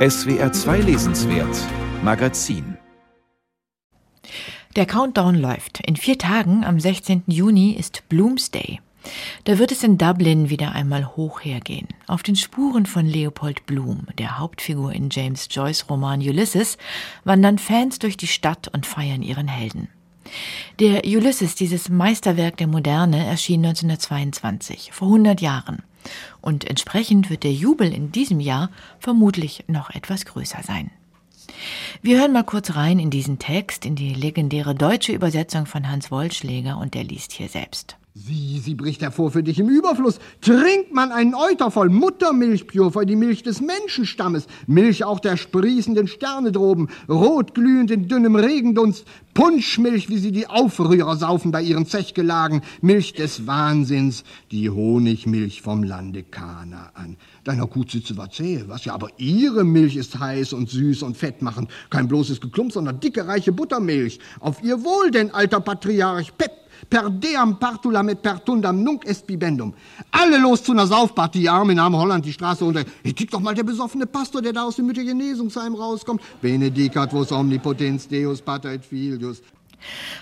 SWR 2 Lesenswert Magazin Der Countdown läuft. In vier Tagen, am 16. Juni, ist Bloomsday. Da wird es in Dublin wieder einmal hoch hergehen. Auf den Spuren von Leopold Bloom, der Hauptfigur in James Joyce Roman Ulysses, wandern Fans durch die Stadt und feiern ihren Helden. Der Ulysses, dieses Meisterwerk der Moderne, erschien 1922, vor 100 Jahren. Und entsprechend wird der Jubel in diesem Jahr vermutlich noch etwas größer sein. Wir hören mal kurz rein in diesen Text, in die legendäre deutsche Übersetzung von Hans Wollschläger und der liest hier selbst. Wie, sie bricht hervor für dich im Überfluss. Trinkt man einen Euter voll Muttermilch, Pjurfer, die Milch des Menschenstammes, Milch auch der sprießenden Sterne droben, rotglühend in dünnem Regendunst, Punschmilch, wie sie die Aufrührer saufen bei ihren Zechgelagen, Milch des Wahnsinns, die Honigmilch vom Lande Kanaan. Deiner Kuhzitze war zähe, was ja, aber ihre Milch ist heiß und süß und fettmachend, kein bloßes Geklump, sondern dicke, reiche Buttermilch. Auf ihr Wohl denn, alter Patriarch Pep, per deam partula met pertundam nunc est bibendum. Alle los zu einer Saufparty, Arme in Holland die Straße unter. Hey, kick doch mal der besoffene Pastor, der da aus dem mütterlichen Genesungsheim rauskommt. Benedicat vos omnipotens Deus pater et filius.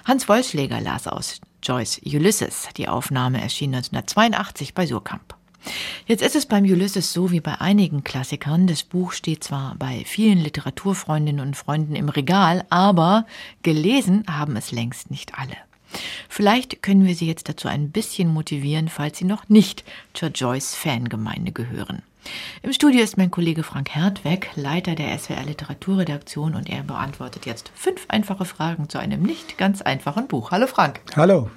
Hans Wollschläger las aus Joyce Ulysses. Die Aufnahme erschien 1982 bei Surkamp. Jetzt ist es beim Ulysses so wie bei einigen Klassikern. Das Buch steht zwar bei vielen Literaturfreundinnen und Freunden im Regal, aber gelesen haben es längst nicht alle. Vielleicht können wir Sie jetzt dazu ein bisschen motivieren, falls Sie noch nicht zur Joyce-Fangemeinde gehören. Im Studio ist mein Kollege Frank Hertweg, Leiter der SWR Literaturredaktion, und er beantwortet jetzt fünf einfache Fragen zu einem nicht ganz einfachen Buch. Hallo Frank. Hallo.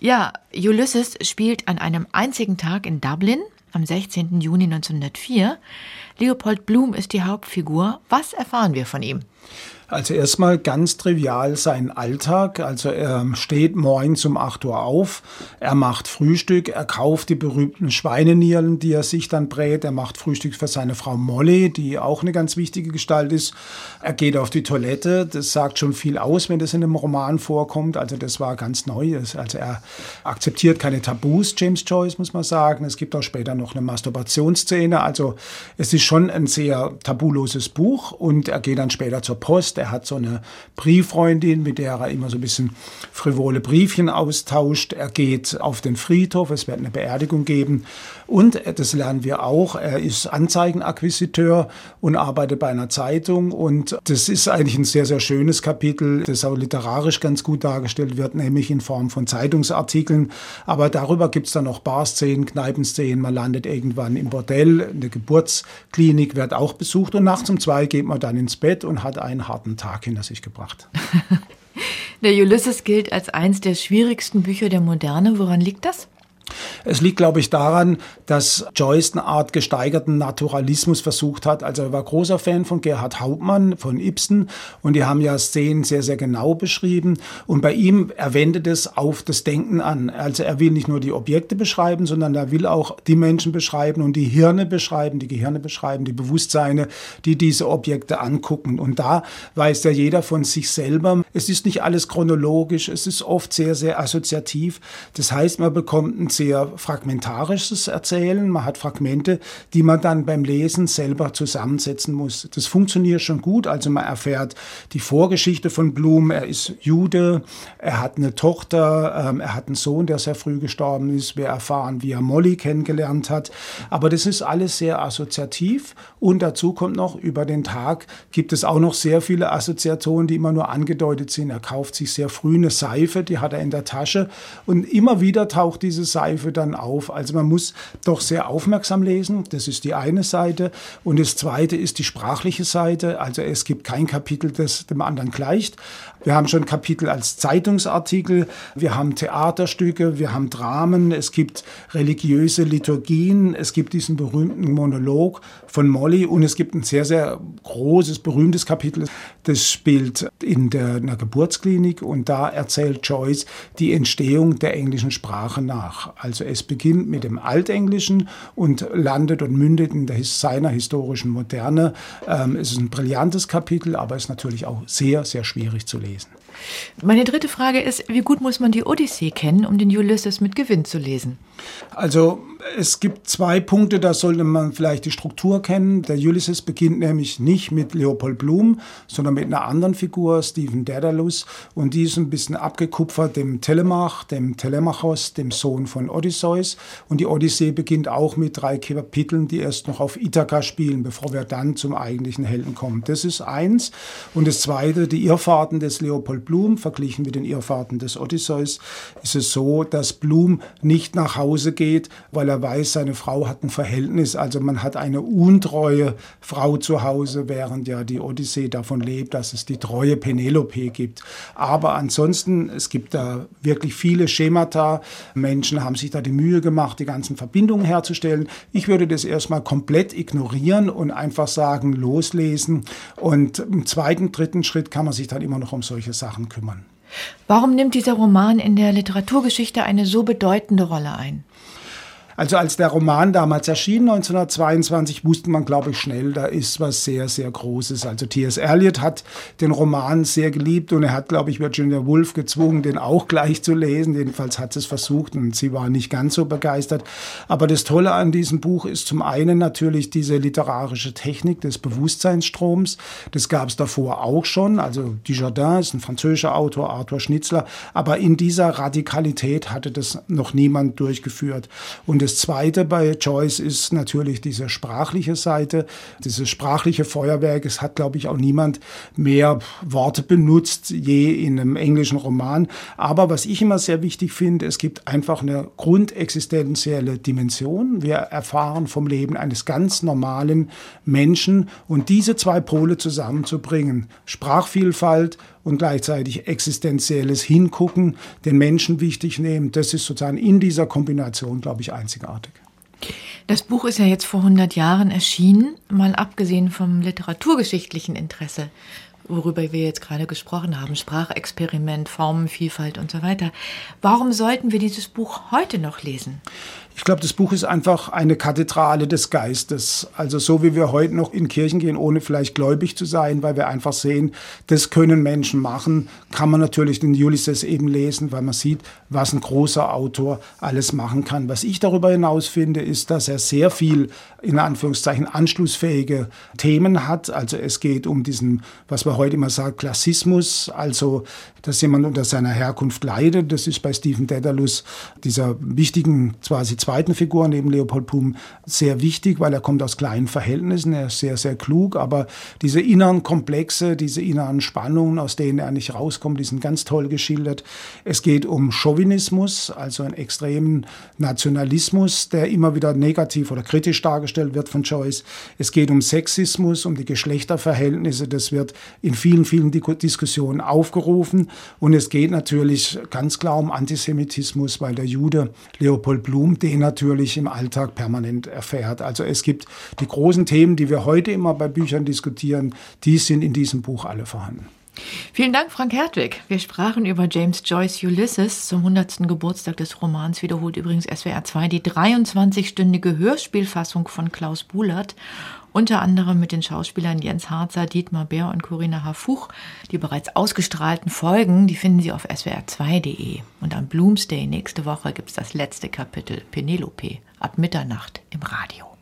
Ja, Ulysses spielt an einem einzigen Tag in Dublin am 16. Juni 1904. Leopold Bloom ist die Hauptfigur. Was erfahren wir von ihm? Also erstmal ganz trivial sein Alltag. Also er steht morgens um 8 Uhr auf, er macht Frühstück, er kauft die berühmten Schweinenieren, die er sich dann brät. Er macht Frühstück für seine Frau Molly, die auch eine ganz wichtige Gestalt ist. Er geht auf die Toilette. Das sagt schon viel aus, wenn das in einem Roman vorkommt. Also das war ganz neu. Also er akzeptiert keine Tabus, James Joyce, muss man sagen. Es gibt auch später noch eine Masturbationsszene. Also es ist schon ein sehr tabuloses Buch und er geht dann später zur Post er hat so eine Brieffreundin, mit der er immer so ein bisschen frivole Briefchen austauscht. Er geht auf den Friedhof, es wird eine Beerdigung geben. Und, das lernen wir auch, er ist Anzeigenakquisiteur und arbeitet bei einer Zeitung. Und das ist eigentlich ein sehr, sehr schönes Kapitel, das auch literarisch ganz gut dargestellt wird, nämlich in Form von Zeitungsartikeln. Aber darüber gibt es dann noch Barszenen, Kneipenszenen. Man landet irgendwann im Bordell, eine Geburtsklinik wird auch besucht. Und nachts um zwei geht man dann ins Bett und hat einen harten Tag hinter sich gebracht. Der Ulysses gilt als eins der schwierigsten Bücher der Moderne. Woran liegt das? Es liegt, glaube ich, daran, dass Joyce eine Art gesteigerten Naturalismus versucht hat. Also er war großer Fan von Gerhard Hauptmann, von Ibsen und die haben ja Szenen sehr, sehr genau beschrieben. Und bei ihm er wendet es auf das Denken an. Also er will nicht nur die Objekte beschreiben, sondern er will auch die Menschen beschreiben und die Hirne beschreiben, die Gehirne beschreiben, die Bewusstseine, die diese Objekte angucken. Und da weiß ja jeder von sich selber, es ist nicht alles chronologisch, es ist oft sehr, sehr assoziativ. Das heißt, man bekommt ein sehr fragmentarisches Erzählen. Man hat Fragmente, die man dann beim Lesen selber zusammensetzen muss. Das funktioniert schon gut. Also man erfährt die Vorgeschichte von Blum. Er ist Jude, er hat eine Tochter, ähm, er hat einen Sohn, der sehr früh gestorben ist. Wir erfahren, wie er Molly kennengelernt hat. Aber das ist alles sehr assoziativ. Und dazu kommt noch, über den Tag gibt es auch noch sehr viele Assoziationen, die immer nur angedeutet sind. Er kauft sich sehr früh eine Seife, die hat er in der Tasche. Und immer wieder taucht diese Seife Seife dann auf. Also man muss doch sehr aufmerksam lesen. Das ist die eine Seite. Und das zweite ist die sprachliche Seite. Also es gibt kein Kapitel, das dem anderen gleicht. Wir haben schon Kapitel als Zeitungsartikel, wir haben Theaterstücke, wir haben Dramen, es gibt religiöse Liturgien, es gibt diesen berühmten Monolog von Molly und es gibt ein sehr, sehr großes, berühmtes Kapitel, das spielt in der, einer Geburtsklinik und da erzählt Joyce die Entstehung der englischen Sprache nach. Also es beginnt mit dem Altenglischen und landet und mündet in der, seiner historischen Moderne. Ähm, es ist ein brillantes Kapitel, aber es ist natürlich auch sehr, sehr schwierig zu lesen lesen. Meine dritte Frage ist, wie gut muss man die Odyssee kennen, um den Ulysses mit Gewinn zu lesen? Also Es gibt zwei Punkte, da sollte man vielleicht die Struktur kennen. Der Ulysses beginnt nämlich nicht mit Leopold Blum, sondern mit einer anderen Figur, Stephen Daedalus. Und die ist ein bisschen abgekupfert dem Telemach, dem Telemachos, dem Sohn von Odysseus. Und die Odyssee beginnt auch mit drei Kapiteln, die erst noch auf Ithaka spielen, bevor wir dann zum eigentlichen Helden kommen. Das ist eins. Und das zweite, die Irrfahrten des Leopold Blum, verglichen mit den Irrfahrten des Odysseus, ist es so, dass Blum nicht nach Hause geht, weil er weiß, seine Frau hat ein Verhältnis. Also man hat eine untreue Frau zu Hause, während ja die Odyssee davon lebt, dass es die treue Penelope gibt. Aber ansonsten, es gibt da wirklich viele Schemata. Menschen haben sich da die Mühe gemacht, die ganzen Verbindungen herzustellen. Ich würde das erstmal komplett ignorieren und einfach sagen, loslesen. Und im zweiten, dritten Schritt kann man sich dann immer noch um solche Sachen kümmern. Warum nimmt dieser Roman in der Literaturgeschichte eine so bedeutende Rolle ein? Also als der Roman damals erschien, 1922, wusste man, glaube ich, schnell, da ist was sehr, sehr Großes. Also T.S. Eliot hat den Roman sehr geliebt und er hat, glaube ich, Virginia Woolf gezwungen, den auch gleich zu lesen. Jedenfalls hat sie es versucht und sie war nicht ganz so begeistert. Aber das Tolle an diesem Buch ist zum einen natürlich diese literarische Technik des Bewusstseinsstroms. Das gab es davor auch schon. Also Dujardin ist ein französischer Autor, Arthur Schnitzler. Aber in dieser Radikalität hatte das noch niemand durchgeführt. Und das Zweite bei Joyce ist natürlich diese sprachliche Seite, dieses sprachliche Feuerwerk. Es hat, glaube ich, auch niemand mehr Worte benutzt, je in einem englischen Roman. Aber was ich immer sehr wichtig finde, es gibt einfach eine grundexistenzielle Dimension. Wir erfahren vom Leben eines ganz normalen Menschen und diese zwei Pole zusammenzubringen, Sprachvielfalt und gleichzeitig existenzielles Hingucken, den Menschen wichtig nehmen, das ist sozusagen in dieser Kombination, glaube ich, einzigartig. Das Buch ist ja jetzt vor 100 Jahren erschienen, mal abgesehen vom literaturgeschichtlichen Interesse, worüber wir jetzt gerade gesprochen haben, Sprachexperiment, Formenvielfalt und so weiter. Warum sollten wir dieses Buch heute noch lesen? Ich glaube, das Buch ist einfach eine Kathedrale des Geistes. Also so wie wir heute noch in Kirchen gehen, ohne vielleicht gläubig zu sein, weil wir einfach sehen, das können Menschen machen, kann man natürlich den Ulysses eben lesen, weil man sieht, was ein großer Autor alles machen kann. Was ich darüber hinaus finde, ist, dass er sehr viel, in Anführungszeichen, anschlussfähige Themen hat. Also es geht um diesen, was man heute immer sagt, Klassismus, also dass jemand unter seiner Herkunft leidet. Das ist bei Stephen Dedalus, dieser wichtigen, quasi zweiten Figur neben Leopold Blum, sehr wichtig, weil er kommt aus kleinen Verhältnissen, er ist sehr, sehr klug, aber diese inneren Komplexe, diese inneren Spannungen, aus denen er nicht rauskommt, die sind ganz toll geschildert. Es geht um Chauvinismus, also einen extremen Nationalismus, der immer wieder negativ oder kritisch dargestellt wird von Joyce. Es geht um Sexismus, um die Geschlechterverhältnisse, das wird in vielen, vielen Diskussionen aufgerufen. Und es geht natürlich ganz klar um Antisemitismus, weil der Jude Leopold Blum den natürlich im Alltag permanent erfährt. Also es gibt die großen Themen, die wir heute immer bei Büchern diskutieren, die sind in diesem Buch alle vorhanden. Vielen Dank, Frank Hertwig. Wir sprachen über James Joyce Ulysses. Zum 100. Geburtstag des Romans wiederholt übrigens SWR 2 die 23-stündige Hörspielfassung von Klaus Buhlert unter anderem mit den Schauspielern Jens Harzer, Dietmar Bär und Corinna Harfuch. Die bereits ausgestrahlten Folgen, die finden Sie auf swr2.de. Und am Bloomsday nächste Woche gibt es das letzte Kapitel Penelope ab Mitternacht im Radio.